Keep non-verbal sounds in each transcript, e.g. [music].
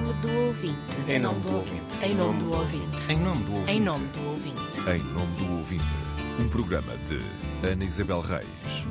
nome do ouvinte. Em nome do ouvinte. Em nome do ouvinte. Em nome do ouvinte. Em nome do ouvinte. Em nome do ouvinte, um programa de Ana Isabel Reis.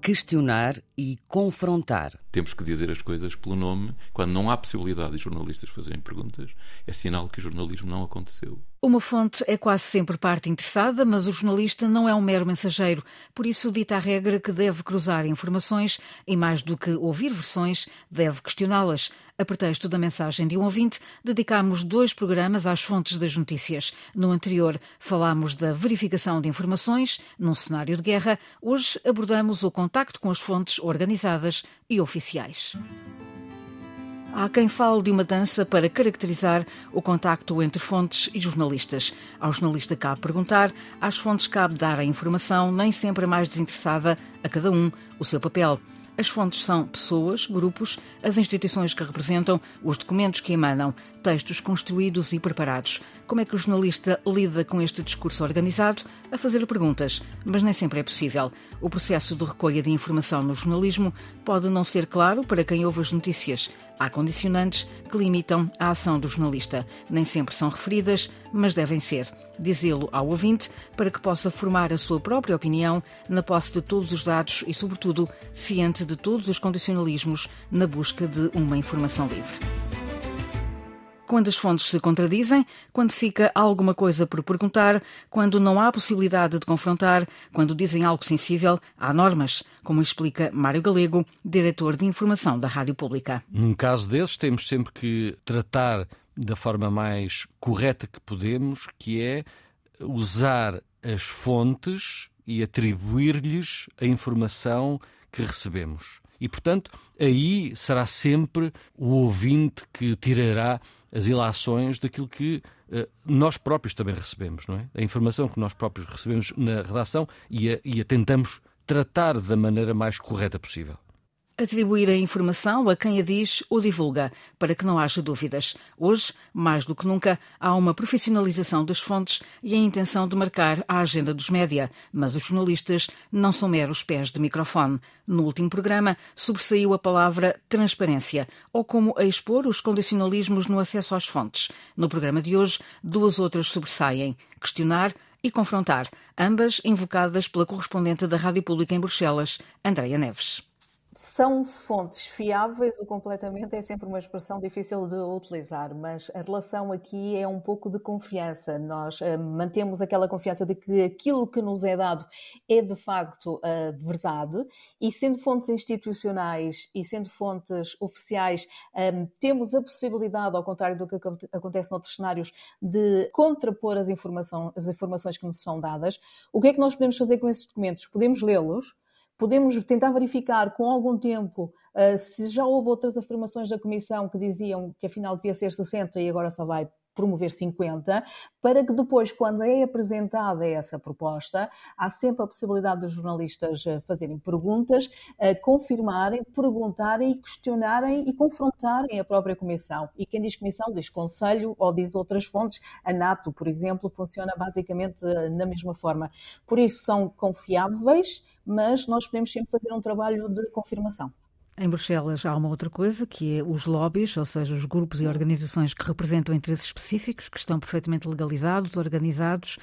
Questionar e confrontar. Temos que dizer as coisas pelo nome. Quando não há possibilidade de jornalistas fazerem perguntas, é sinal que o jornalismo não aconteceu. Uma fonte é quase sempre parte interessada, mas o jornalista não é um mero mensageiro. Por isso, dita a regra que deve cruzar informações e, mais do que ouvir versões, deve questioná-las. A pretexto da mensagem de um ouvinte, dedicámos dois programas às fontes das notícias. No anterior, falámos da verificação de informações num cenário de guerra. Hoje abordamos o contacto com as fontes organizadas e oficiais. Há quem fale de uma dança para caracterizar o contacto entre fontes e jornalistas. Ao jornalista cabe perguntar, às fontes cabe dar a informação, nem sempre a mais desinteressada, a cada um o seu papel. As fontes são pessoas, grupos, as instituições que representam, os documentos que emanam, textos construídos e preparados. Como é que o jornalista lida com este discurso organizado? A fazer perguntas, mas nem sempre é possível. O processo de recolha de informação no jornalismo pode não ser claro para quem ouve as notícias. Há condicionantes que limitam a ação do jornalista. Nem sempre são referidas, mas devem ser dizê-lo ao ouvinte para que possa formar a sua própria opinião na posse de todos os dados e, sobretudo, ciente de todos os condicionalismos na busca de uma informação livre quando as fontes se contradizem, quando fica alguma coisa por perguntar, quando não há possibilidade de confrontar, quando dizem algo sensível, há normas, como explica Mário Galego, diretor de informação da Rádio Pública. Num caso desses, temos sempre que tratar da forma mais correta que podemos, que é usar as fontes e atribuir-lhes a informação que recebemos. E, portanto, aí será sempre o ouvinte que tirará as ilações daquilo que uh, nós próprios também recebemos, não é? A informação que nós próprios recebemos na redação e a, e a tentamos tratar da maneira mais correta possível. Atribuir a informação a quem a diz ou divulga, para que não haja dúvidas. Hoje, mais do que nunca, há uma profissionalização das fontes e a intenção de marcar a agenda dos média. Mas os jornalistas não são meros pés de microfone. No último programa, sobressaiu a palavra transparência, ou como a expor os condicionalismos no acesso às fontes. No programa de hoje, duas outras sobressaem: questionar e confrontar, ambas invocadas pela correspondente da Rádio Pública em Bruxelas, Andreia Neves são fontes fiáveis ou completamente é sempre uma expressão difícil de utilizar, mas a relação aqui é um pouco de confiança. Nós uh, mantemos aquela confiança de que aquilo que nos é dado é de facto a verdade e sendo fontes institucionais e sendo fontes oficiais, um, eh, temos a possibilidade, ao contrário do que acontece noutros cenários, de contrapor as, informação, as informações que nos são dadas. O que é que nós podemos fazer com esses documentos? Podemos lê-los, Podemos tentar verificar com algum tempo uh, se já houve outras afirmações da Comissão que diziam que afinal devia ser 60 e agora só vai promover 50, para que depois, quando é apresentada essa proposta, há sempre a possibilidade dos jornalistas eh, fazerem perguntas, eh, confirmarem, perguntarem, questionarem e confrontarem a própria Comissão. E quem diz Comissão diz Conselho ou diz outras fontes. A NATO, por exemplo, funciona basicamente eh, na mesma forma. Por isso são confiáveis, mas nós podemos sempre fazer um trabalho de confirmação. Em Bruxelas há uma outra coisa, que é os lobbies, ou seja, os grupos e organizações que representam interesses específicos, que estão perfeitamente legalizados, organizados.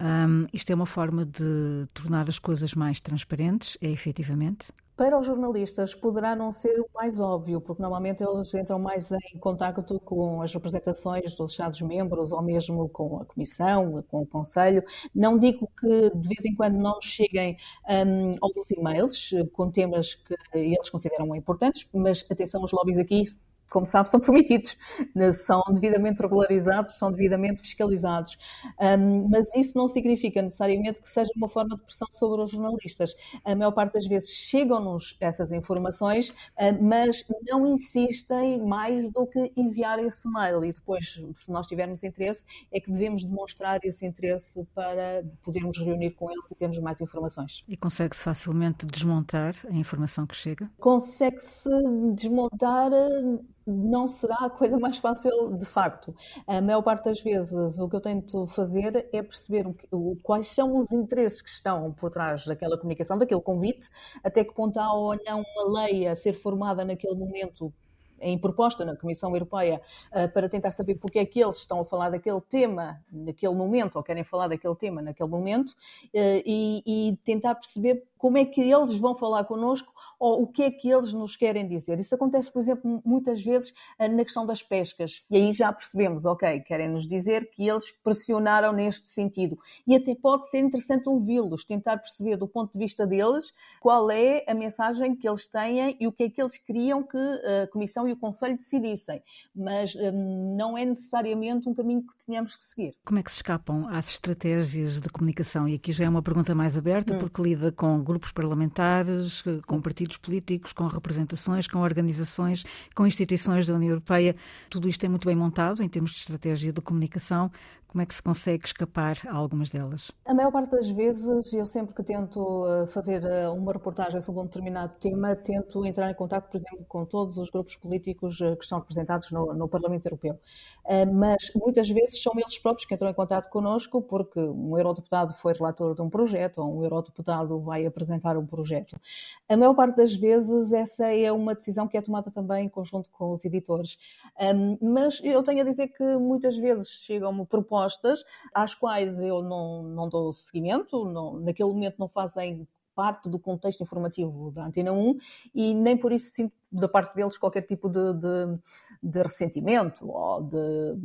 Um, isto é uma forma de tornar as coisas mais transparentes, é efetivamente? Para os jornalistas poderá não ser o mais óbvio, porque normalmente eles entram mais em contato com as representações dos Estados-membros ou mesmo com a Comissão, com o Conselho. Não digo que de vez em quando não cheguem um, alguns e-mails com temas que eles consideram importantes, mas atenção, os lobbies aqui como sabe, são permitidos, né, são devidamente regularizados, são devidamente fiscalizados. Um, mas isso não significa necessariamente que seja uma forma de pressão sobre os jornalistas. A maior parte das vezes chegam-nos essas informações, mas não insistem mais do que enviar esse mail. E depois, se nós tivermos interesse, é que devemos demonstrar esse interesse para podermos reunir com eles e termos mais informações. E consegue-se facilmente desmontar a informação que chega? Consegue-se desmontar não será a coisa mais fácil de facto. A maior parte das vezes o que eu tento fazer é perceber o, quais são os interesses que estão por trás daquela comunicação, daquele convite, até que ponto há ou não uma lei a ser formada naquele momento em proposta na Comissão Europeia uh, para tentar saber porque é que eles estão a falar daquele tema naquele momento ou querem falar daquele tema naquele momento uh, e, e, tentar perceber como é que eles vão falar connosco ou o que é que eles nos querem dizer. Isso acontece, por exemplo, muitas vezes eh, na questão das pescas. E aí já percebemos, ok, querem nos dizer que eles pressionaram neste sentido. E até pode ser interessante ouvi-los, tentar perceber do ponto de vista deles qual é a mensagem que eles têm e o que é que eles queriam que a Comissão e o Conselho decidissem. Mas hum, não é necessariamente um caminho que tenhamos que seguir. Como é que se escapam às estratégias de comunicação? E aqui já é uma pergunta mais aberta, hum. porque lida com grupos parlamentares, com partidos políticos, com representações, com organizações, com instituições da União Europeia. Tudo isto é muito bem montado em termos de estratégia de comunicação. Como é que se consegue escapar a algumas delas? A maior parte das vezes, eu sempre que tento eh, fazer eh, uma reportagem sobre um determinado tema, tento entrar em contato, por exemplo, com todos os grupos políticos eh, que estão representados no, no Parlamento Europeu. Mas muitas vezes são eles próprios que entram em contato connosco porque um eurodeputado foi relator de um projeto ou um eurodeputado vai apresentar um projeto. A maior parte das vezes essa é uma decisão que é tomada também em conjunto com os editores. Mas eu tenho a dizer que muitas vezes chegam-me propostas propostas às quais eu não, não dou seguimento, não, naquele momento não fazem parte do contexto informativo da Antena 1 e nem por isso sinto da parte deles qualquer tipo de, de, de ressentimento ou de,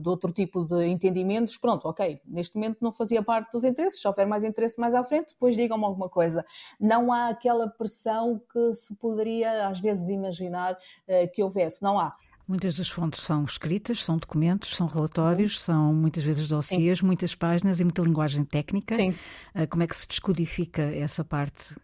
de, outro tipo de entendimentos. Pronto, ok, neste momento não fazia parte dos interesses, se houver mais interesse mais à frente, depois digam-me alguma coisa. Não há aquela pressão que se poderia às vezes imaginar uh, que houvesse, não há. Muitas das fontes são escritas, são documentos, são relatórios, são muitas vezes dossiês, muitas páginas e muita linguagem técnica. Sim. Ah, como é que se descodifica essa parte?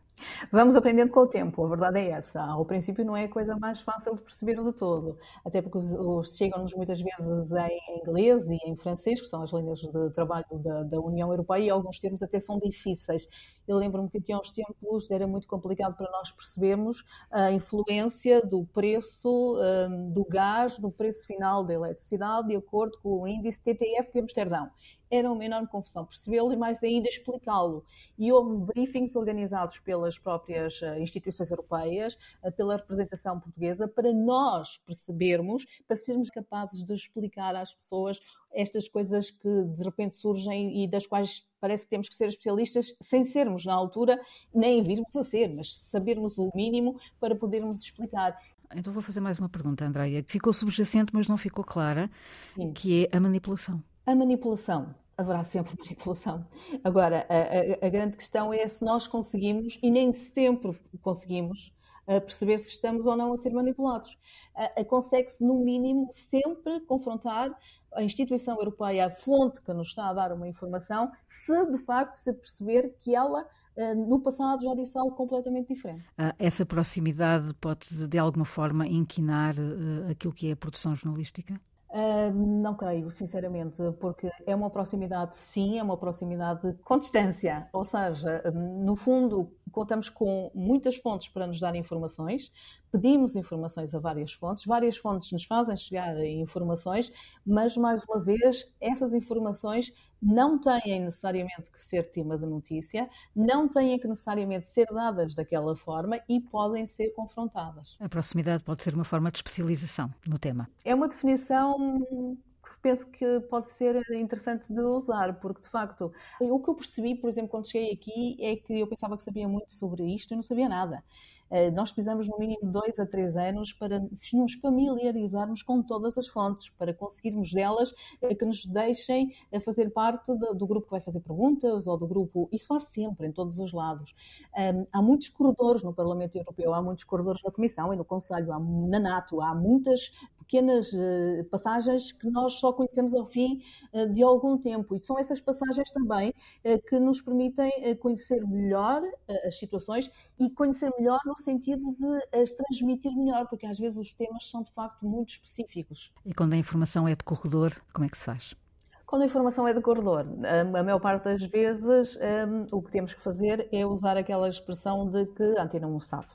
Vamos aprendendo com o tempo, a verdade é essa. Ao princípio não é a coisa mais fácil de perceber de todo, até porque os, chegam-nos muitas vezes em inglês e em francês, que são as línguas de trabalho da, da União Europeia, e alguns termos até são difíceis. Eu lembro-me que aqui há uns tempos era muito complicado para nós percebermos a influência do preço um, do gás, do preço final da eletricidade, de acordo com o índice TTF de Amsterdão era uma enorme confusão percebê-lo e mais ainda explicá-lo. E houve briefings organizados pelas próprias eh, instituições europeias, eh, pela representação portuguesa, para nós percebermos, para sermos capazes de explicar às pessoas estas coisas que de repente surgem e das quais parece que temos que ser especialistas sem sermos na altura, nem virmos a ser, mas sabermos o mínimo para podermos explicar. Então vou fazer mais uma pergunta, Andréia, que ficou subjacente, mas não ficou clara, Sim. que é a manipulação. A manipulação haverá sempre manipulação. Agora, a, a, a, grande questão é se nós conseguimos, e nem sempre conseguimos, perceber se estamos ou não a ser manipulados. Consegue-se, no mínimo, sempre confrontar a instituição europeia, a fonte que nos está a dar uma informação, se de facto se perceber que ela no passado já disse algo completamente diferente. Ah, essa proximidade pode, de alguma forma, inquinar aquilo que é a produção jornalística? Uh, não creio, sinceramente, porque é uma proximidade, sim, é uma proximidade com distância. Ou seja, no fundo, contamos com muitas fontes para nos dar informações, pedimos informações a várias fontes, várias fontes nos fazem chegar informações, mas, mais uma vez, essas informações não têm necessariamente que ser tema de notícia, não têm que necessariamente ser dadas daquela forma e podem ser confrontadas. A proximidade pode ser uma forma de especialização no tema. É uma definição penso que pode ser interessante de usar, porque de facto o que eu percebi, por exemplo, quando cheguei aqui, é que eu pensava que sabia muito sobre isto e não sabia nada. Eh, nós precisamos no mínimo dois a três anos para nos familiarizarmos com todas as fontes, para conseguirmos delas eh, que nos deixem eh, fazer parte do grupo que vai fazer perguntas ou do grupo. Isso há sempre, em todos os lados. Há muitos corredores no Parlamento Europeu, há muitos corredores na Comissão e no Conselho, há, na NATO, há muitas pequenas passagens que nós só conhecemos ao fim de algum tempo. E são essas passagens também que nos permitem conhecer melhor as situações e conhecer melhor no sentido de as transmitir melhor, porque às vezes os temas são de facto muito específicos. E quando a informação é de corredor, como é que se faz? Quando a informação é de corredor, a maior parte das vezes um, o que temos que fazer é usar aquela expressão de que a antena não sabe.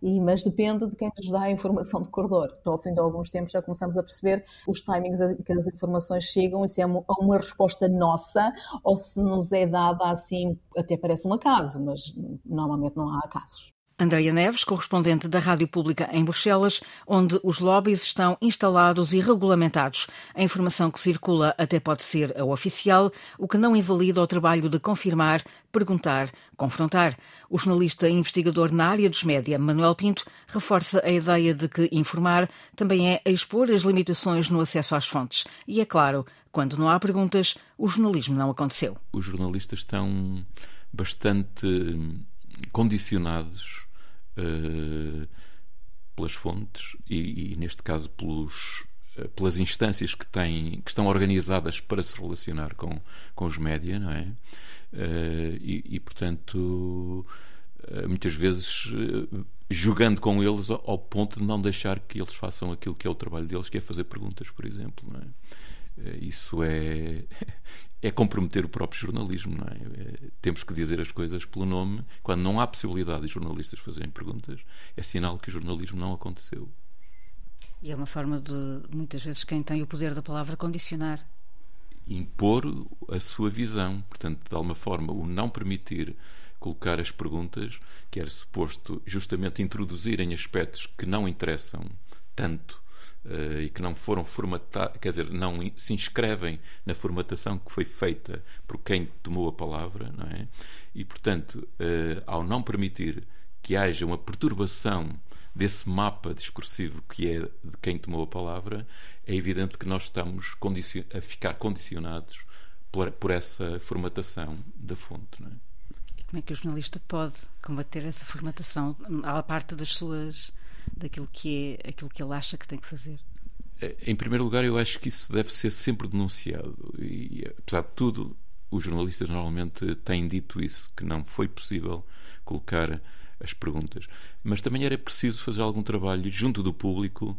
E, mas depende de quem nos dá a informação de corredor. Então, ao fim de alguns tempos já começamos a perceber os timings que as informações chegam e se é uma, uma resposta nossa ou se nos é dada assim, até parece um acaso, mas normalmente não há acasos. Andreia Neves, correspondente da Rádio Pública em Bruxelas, onde os lobbies estão instalados e regulamentados. A informação que circula até pode ser a oficial, o que não invalida o trabalho de confirmar, perguntar, confrontar. O jornalista e investigador na área dos média, Manuel Pinto, reforça a ideia de que informar também é expor as limitações no acesso às fontes. E é claro, quando não há perguntas, o jornalismo não aconteceu. Os jornalistas estão bastante condicionados uh, pelas fontes e, e, neste caso, pelos, uh, pelas instâncias que, têm, que estão organizadas para se relacionar com, com os média, não é? Uh, e, e, portanto, muitas vezes jogando com eles ao, ao, ponto de não deixar que eles façam aquilo que é o trabalho deles, que é fazer perguntas, por exemplo, não é? Isso é, é comprometer o próprio jornalismo. Não é? é? Temos que dizer as coisas pelo nome. Quando não há possibilidade de jornalistas fazerem perguntas, é sinal que o jornalismo não aconteceu. E é uma forma de, muitas vezes, quem tem o poder da palavra condicionar. Impor a sua visão. Portanto, de alguma forma, o não permitir colocar as perguntas, que era suposto justamente introduzirem aspectos que não interessam tanto e que não foram formatados, quer dizer, não se inscrevem na formatação que foi feita por quem tomou a palavra, não é? E, portanto, uh, ao não permitir que haja uma perturbação desse mapa discursivo que é de quem tomou a palavra, é evidente que nós estamos a ficar condicionados por, por essa formatação da fonte. Não é? E como é que o jornalista pode combater essa formatação à parte das suas daquilo que é aquilo que ele acha que tem que fazer? É, em primeiro lugar, eu acho que isso deve ser sempre denunciado. E, apesar de tudo, os jornalistas normalmente têm dito isso, que não foi possível colocar as perguntas. Mas também era preciso fazer algum trabalho junto do público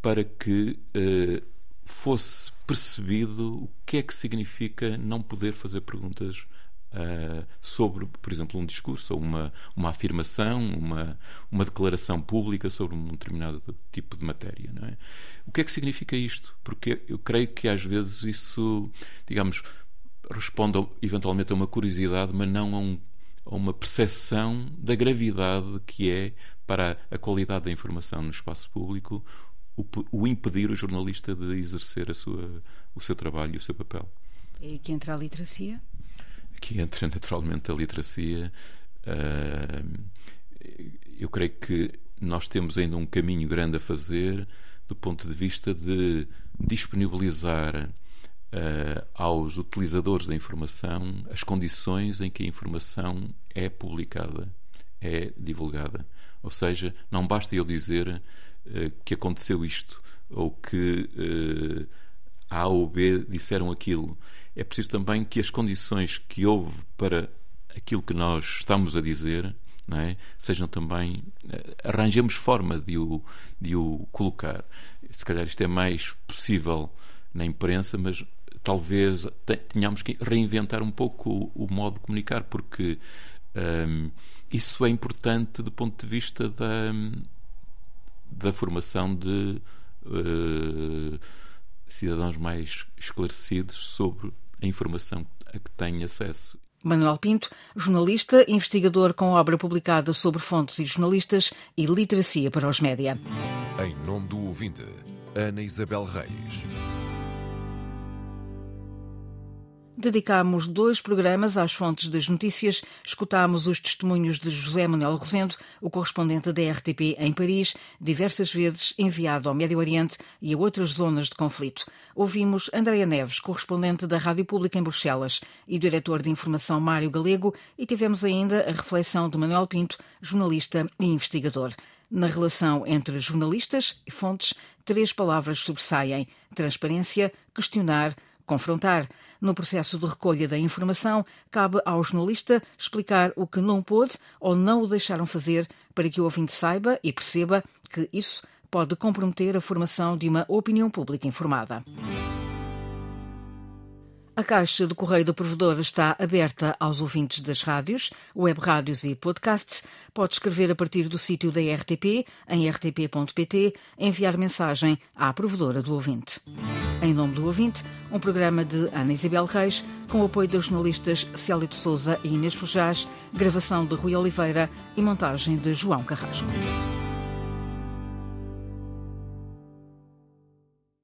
para que eh, fosse percebido o que é que significa não poder fazer perguntas uh, sobre, por exemplo, um discurso ou uma, uma afirmação, uma, uma declaração pública sobre um determinado tipo de matéria. É? O que é que significa isto? Porque eu creio que às vezes isso, digamos, responde eventualmente a uma curiosidade, mas não a, um, a uma percepção da gravidade que é para a qualidade da informação no espaço público o, impedir o jornalista de exercer sua, o seu trabalho e o seu papel. Aí que entra a literacia? Que entra [laughs] naturalmente a literacia. Uh, eu creio que nós temos ainda um caminho grande a fazer do ponto de vista de disponibilizar uh, aos utilizadores da informação as condições em que a informação é publicada, é divulgada. Ou seja, não basta eu dizer uh, que aconteceu isto ou que A ou B disseram aquilo é preciso também que as condições que houve para aquilo que nós estamos a dizer é? sejam também. Eh, arranjemos forma de o, de o colocar. Se calhar isto é mais possível na imprensa, mas talvez tenhamos que reinventar um pouco o, o modo de comunicar, porque um, isso é importante do ponto de vista da, da formação de. Uh, cidadãos mais esclarecidos sobre a informação a que têm acesso. Manuel Pinto, jornalista, investigador com obra publicada sobre fontes e jornalistas e literacia para os média. Em nome do ouvinte, Ana Isabel Reis. Dedicámos dois programas às fontes das notícias. Escutámos os testemunhos de José Manuel Rosendo, o correspondente da RTP em Paris, diversas vezes enviado ao Médio Oriente e a outras zonas de conflito. Ouvimos Andréa Neves, correspondente da Rádio Pública em Bruxelas, e o diretor de informação Mário Galego, e tivemos ainda a reflexão de Manuel Pinto, jornalista e investigador. Na relação entre jornalistas e fontes, três palavras sobressaem: transparência, questionar, confrontar. No processo de recolha da informação, cabe ao jornalista explicar o que não pôde ou não o deixaram fazer para que o ouvinte saiba e perceba que isso pode comprometer a formação de uma opinião pública informada. A caixa do correio do provedor está aberta aos ouvintes das rádios, web rádios e podcasts. Pode escrever a partir do sítio da RTP, em rtp.pt, enviar mensagem à provedora do ouvinte. Em nome do ouvinte, um programa de Ana Isabel Reis, com o apoio dos jornalistas Célio de Souza e Inês Fujás, gravação de Rui Oliveira e montagem de João Carrasco.